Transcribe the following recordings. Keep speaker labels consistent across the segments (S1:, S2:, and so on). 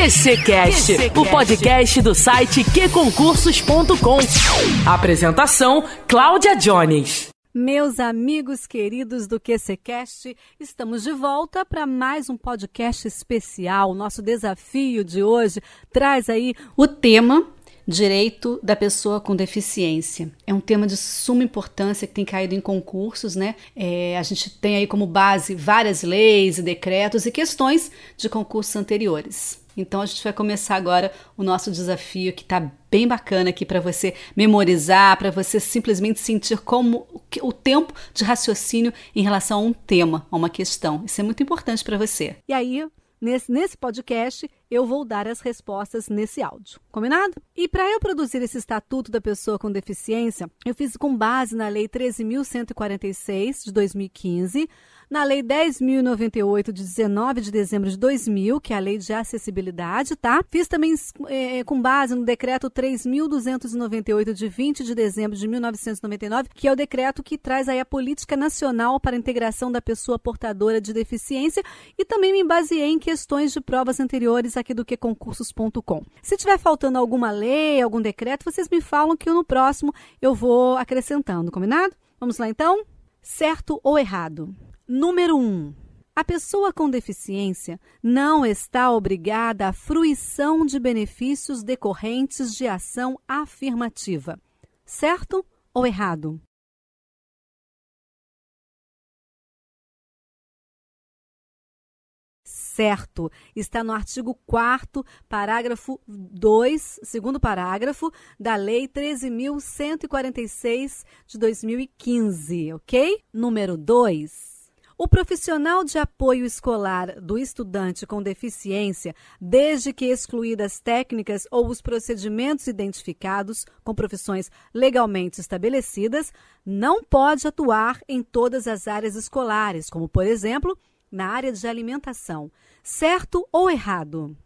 S1: QCcast, o podcast do site qconcursos.com. Apresentação: Cláudia Jones.
S2: Meus amigos queridos do QCcast, estamos de volta para mais um podcast especial. Nosso desafio de hoje traz aí o tema Direito da pessoa com deficiência. É um tema de suma importância que tem caído em concursos, né? É, a gente tem aí como base várias leis e decretos e questões de concursos anteriores. Então a gente vai começar agora o nosso desafio que está bem bacana aqui para você memorizar, para você simplesmente sentir como o tempo de raciocínio em relação a um tema, a uma questão. Isso é muito importante para você. E aí, nesse, nesse podcast, eu vou dar as respostas nesse áudio. Combinado? E para eu produzir esse Estatuto da Pessoa com Deficiência, eu fiz com base na Lei 13.146 de 2015 na Lei 10.098, de 19 de dezembro de 2000, que é a Lei de Acessibilidade, tá? Fiz também é, com base no Decreto 3.298, de 20 de dezembro de 1999, que é o decreto que traz aí a Política Nacional para a Integração da Pessoa Portadora de Deficiência e também me baseei em questões de provas anteriores aqui do que concursos.com. Se tiver faltando alguma lei, algum decreto, vocês me falam que no próximo eu vou acrescentando, combinado? Vamos lá então? Certo ou errado? Número 1. Um, a pessoa com deficiência não está obrigada à fruição de benefícios decorrentes de ação afirmativa. Certo ou errado? Certo. Está no artigo 4 parágrafo 2, segundo parágrafo da Lei 13.146 de 2015, ok? Número 2. O profissional de apoio escolar do estudante com deficiência, desde que excluídas técnicas ou os procedimentos identificados com profissões legalmente estabelecidas, não pode atuar em todas as áreas escolares, como, por exemplo, na área de alimentação. Certo ou errado?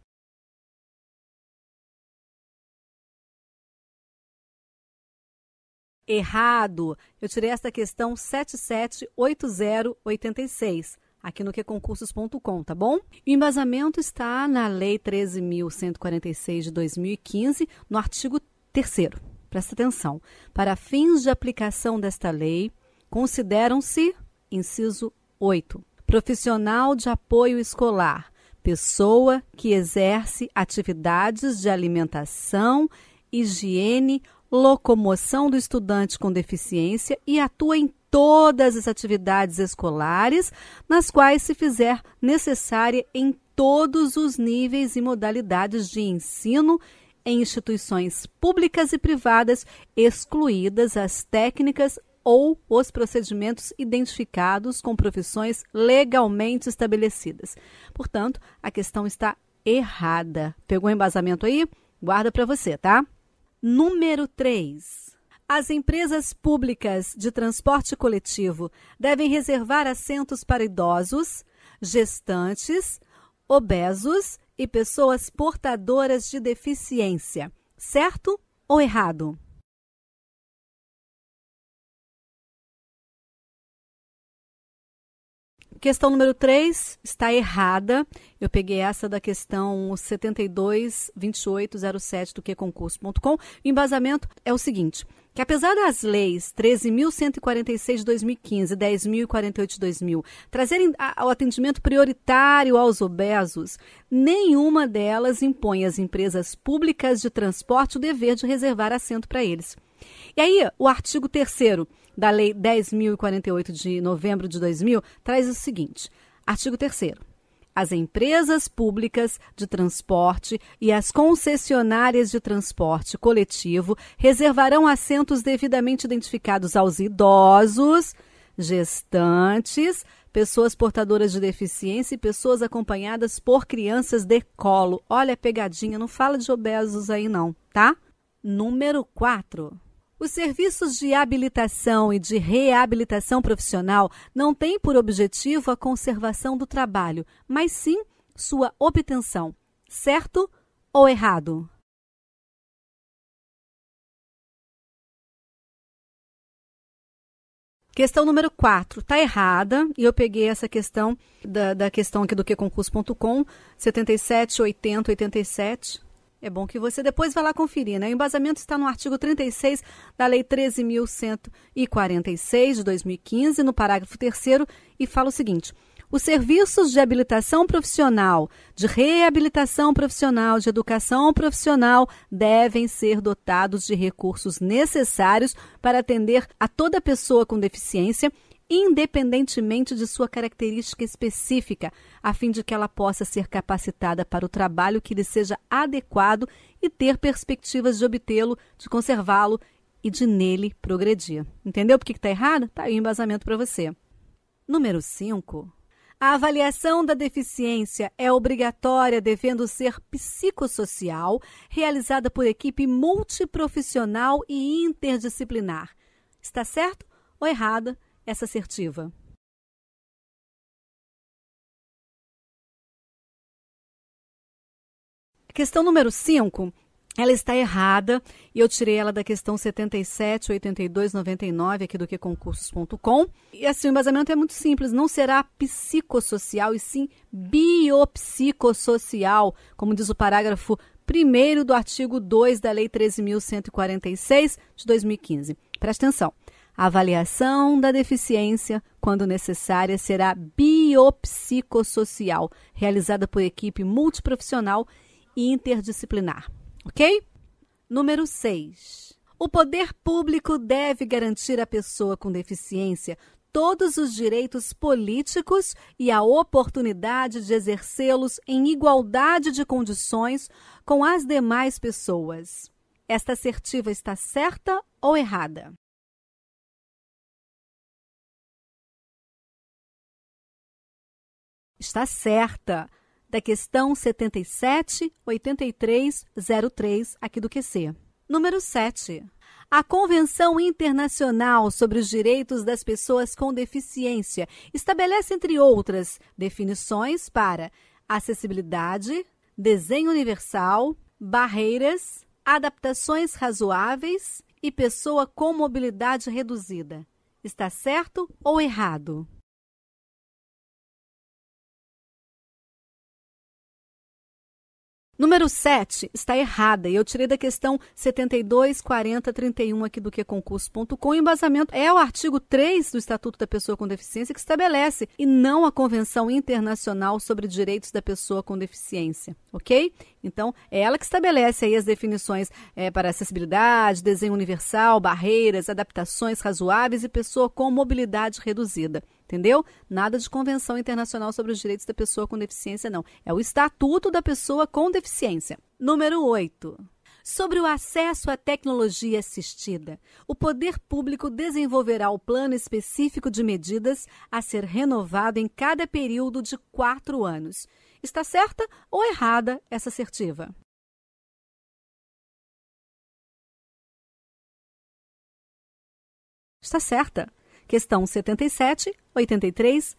S2: Errado. Eu tirei esta questão 778086 aqui no queconcursos.com, tá bom? O embasamento está na Lei 13.146 de 2015, no artigo 3 Presta atenção. Para fins de aplicação desta lei, consideram-se, inciso 8, profissional de apoio escolar, pessoa que exerce atividades de alimentação, higiene, locomoção do estudante com deficiência e atua em todas as atividades escolares nas quais se fizer necessária em todos os níveis e modalidades de ensino em instituições públicas e privadas, excluídas as técnicas ou os procedimentos identificados com profissões legalmente estabelecidas. Portanto, a questão está errada. Pegou o embasamento aí? Guarda para você, tá? Número 3. As empresas públicas de transporte coletivo devem reservar assentos para idosos, gestantes, obesos e pessoas portadoras de deficiência. Certo ou errado? Questão número 3 está errada. Eu peguei essa da questão 722807 do queconcurso.com. O embasamento é o seguinte: que apesar das leis 13.146 de 2015 e 10.048 de 2000 trazerem o atendimento prioritário aos obesos, nenhuma delas impõe às empresas públicas de transporte o dever de reservar assento para eles. E aí, o artigo 3 da Lei 10.048 de novembro de 2000 traz o seguinte: artigo 3. As empresas públicas de transporte e as concessionárias de transporte coletivo reservarão assentos devidamente identificados aos idosos, gestantes, pessoas portadoras de deficiência e pessoas acompanhadas por crianças de colo. Olha a pegadinha, não fala de obesos aí não, tá? Número 4. Os serviços de habilitação e de reabilitação profissional não têm por objetivo a conservação do trabalho, mas sim sua obtenção. Certo ou errado? Questão número 4, está errada, e eu peguei essa questão da, da questão aqui do queconcurso.com, 77, 80, 87. É bom que você depois vá lá conferir, né? O embasamento está no artigo 36 da Lei 13.146 de 2015, no parágrafo 3 e fala o seguinte: os serviços de habilitação profissional, de reabilitação profissional, de educação profissional devem ser dotados de recursos necessários para atender a toda pessoa com deficiência, independentemente de sua característica específica, a fim de que ela possa ser capacitada para o trabalho que lhe seja adequado e ter perspectivas de obtê-lo, de conservá-lo e de nele progredir. Entendeu por que está errado? Está aí o embasamento para você. Número 5. A avaliação da deficiência é obrigatória, devendo ser psicossocial, realizada por equipe multiprofissional e interdisciplinar. Está certo ou errada essa assertiva? Questão número 5 ela está errada e eu tirei ela da questão 77, 82, 99 aqui do que concursos.com. E assim, o embasamento é muito simples, não será psicossocial e sim biopsicossocial, como diz o parágrafo 1 do artigo 2 da Lei 13.146 de 2015. Presta atenção. A avaliação da deficiência, quando necessária, será biopsicossocial, realizada por equipe multiprofissional e interdisciplinar. Ok? Número 6. O poder público deve garantir à pessoa com deficiência todos os direitos políticos e a oportunidade de exercê-los em igualdade de condições com as demais pessoas. Esta assertiva está certa ou errada? Está certa da questão 778303 aqui do QC. Número 7. A Convenção Internacional sobre os Direitos das Pessoas com Deficiência estabelece, entre outras, definições para acessibilidade, desenho universal, barreiras, adaptações razoáveis e pessoa com mobilidade reduzida. Está certo ou errado? Número 7 está errada e eu tirei da questão 724031 aqui do queconcurso.com. O embasamento é o artigo 3 do Estatuto da Pessoa com Deficiência que estabelece e não a Convenção Internacional sobre Direitos da Pessoa com Deficiência, ok? Então, é ela que estabelece aí as definições é, para acessibilidade, desenho universal, barreiras, adaptações razoáveis e pessoa com mobilidade reduzida. Entendeu? Nada de Convenção Internacional sobre os Direitos da Pessoa com Deficiência, não. É o Estatuto da Pessoa com Deficiência. Número 8. Sobre o acesso à tecnologia assistida, o poder público desenvolverá o plano específico de medidas a ser renovado em cada período de quatro anos. Está certa ou errada essa assertiva? Está certa. Questão 77, 83,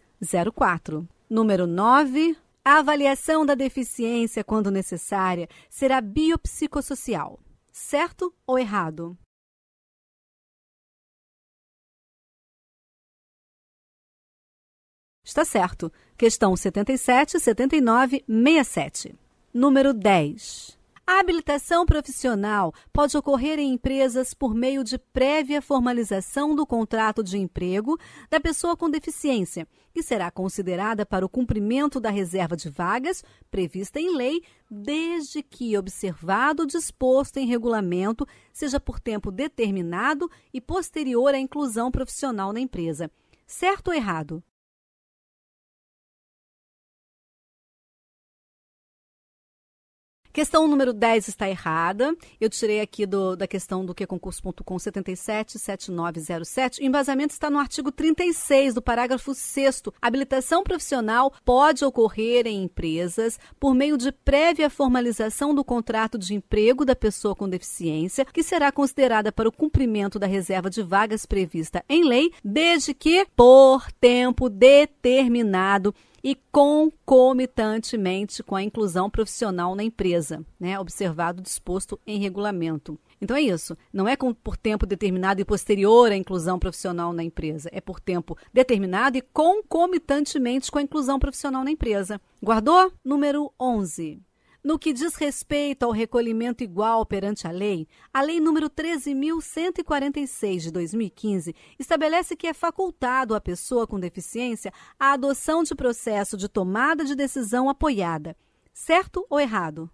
S2: 04. Número 9. A avaliação da deficiência, quando necessária, será biopsicossocial. Certo ou errado? Está certo. Questão 77, 79, 67. Número 10. A habilitação profissional pode ocorrer em empresas por meio de prévia formalização do contrato de emprego da pessoa com deficiência, que será considerada para o cumprimento da reserva de vagas prevista em lei, desde que observado o disposto em regulamento, seja por tempo determinado e posterior à inclusão profissional na empresa. Certo ou errado? Questão número 10 está errada. Eu tirei aqui do, da questão do que concurso.com 777907. O embasamento está no artigo 36 do parágrafo 6 Habilitação profissional pode ocorrer em empresas por meio de prévia formalização do contrato de emprego da pessoa com deficiência, que será considerada para o cumprimento da reserva de vagas prevista em lei, desde que por tempo determinado e concomitantemente com a inclusão profissional na empresa, né? Observado disposto em regulamento. Então é isso. Não é com, por tempo determinado e posterior à inclusão profissional na empresa. É por tempo determinado e concomitantemente com a inclusão profissional na empresa. Guardou? Número 11. No que diz respeito ao recolhimento igual perante a lei, a Lei nº 13.146 de 2015 estabelece que é facultado à pessoa com deficiência a adoção de processo de tomada de decisão apoiada. Certo ou errado?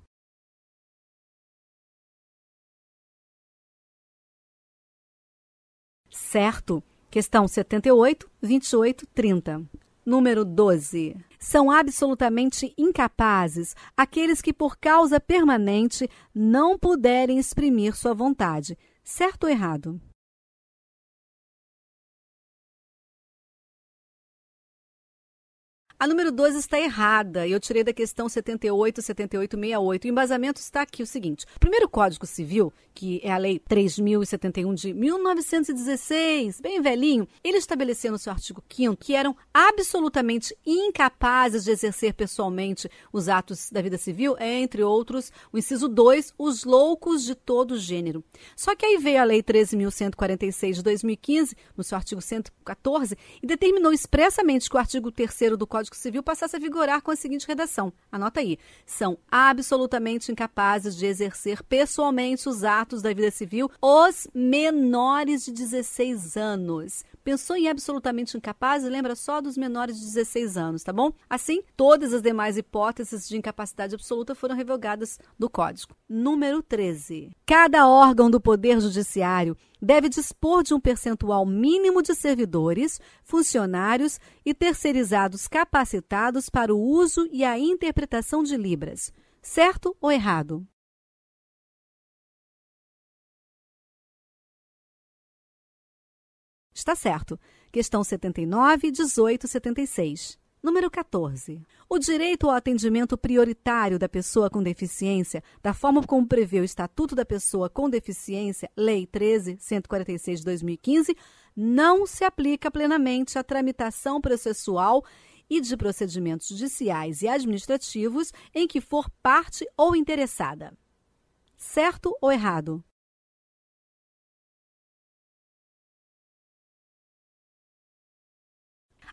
S2: Certo. Questão 78, 28, 30. Número 12. São absolutamente incapazes aqueles que, por causa permanente, não puderem exprimir sua vontade. Certo ou errado? A número 2 está errada. Eu tirei da questão 78, 78, 68. O embasamento está aqui o seguinte: o primeiro Código Civil, que é a Lei 3071 de 1916, bem velhinho, ele estabeleceu no seu artigo 5 que eram absolutamente incapazes de exercer pessoalmente os atos da vida civil, entre outros, o inciso 2, os loucos de todo gênero. Só que aí veio a Lei 13.146 de 2015, no seu artigo 114, e determinou expressamente que o artigo 3 do Código Código Civil passasse a vigorar com a seguinte redação. Anota aí. São absolutamente incapazes de exercer pessoalmente os atos da vida civil os menores de 16 anos. Pensou em absolutamente incapazes? Lembra só dos menores de 16 anos, tá bom? Assim, todas as demais hipóteses de incapacidade absoluta foram revogadas do Código. Número 13. Cada órgão do Poder Judiciário deve dispor de um percentual mínimo de servidores, funcionários e terceirizados capacitados para o uso e a interpretação de Libras. Certo ou errado? Está certo. Questão 79, 18, 76. Número 14. O direito ao atendimento prioritário da pessoa com deficiência, da forma como prevê o Estatuto da Pessoa com Deficiência, Lei 13.146 de 2015, não se aplica plenamente à tramitação processual e de procedimentos judiciais e administrativos em que for parte ou interessada. Certo ou errado?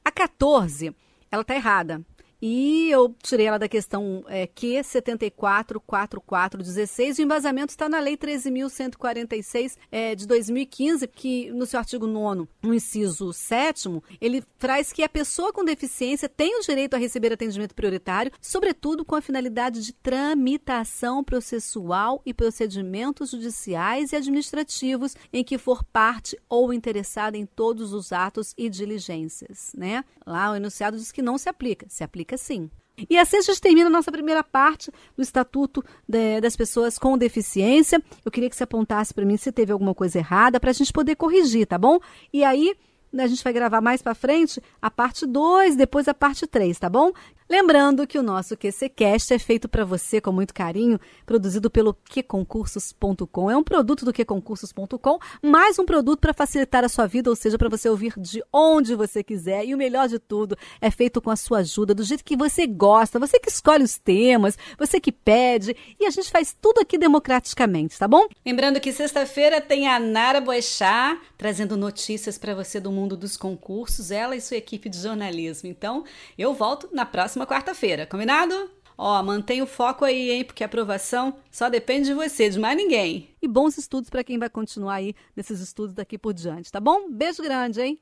S2: A 14 ela está errada. E eu tirei ela da questão é, Q 744416. O embasamento está na Lei 13.146 é, de 2015, que no seu artigo 9, no inciso 7, ele traz que a pessoa com deficiência tem o direito a receber atendimento prioritário, sobretudo com a finalidade de tramitação processual e procedimentos judiciais e administrativos em que for parte ou interessada em todos os atos e diligências. Né? Lá o enunciado diz que não se aplica. Se aplica significa sim. E assim a gente termina a nossa primeira parte do Estatuto de, das Pessoas com Deficiência. Eu queria que você apontasse para mim se teve alguma coisa errada, para a gente poder corrigir, tá bom? E aí a gente vai gravar mais para frente a parte 2, depois a parte 3, tá bom? Lembrando que o nosso QCcast é feito para você com muito carinho, produzido pelo QConcursos.com. É um produto do QConcursos.com, mais um produto para facilitar a sua vida, ou seja, para você ouvir de onde você quiser. E o melhor de tudo, é feito com a sua ajuda, do jeito que você gosta, você que escolhe os temas, você que pede, e a gente faz tudo aqui democraticamente, tá bom? Lembrando que sexta-feira tem a Nara Boechat trazendo notícias para você do mundo dos concursos, ela e sua equipe de jornalismo. Então, eu volto na próxima próxima quarta-feira, combinado? Ó, mantenha o foco aí, hein? Porque a aprovação só depende de você, de mais ninguém. E bons estudos para quem vai continuar aí nesses estudos daqui por diante, tá bom? Beijo grande, hein?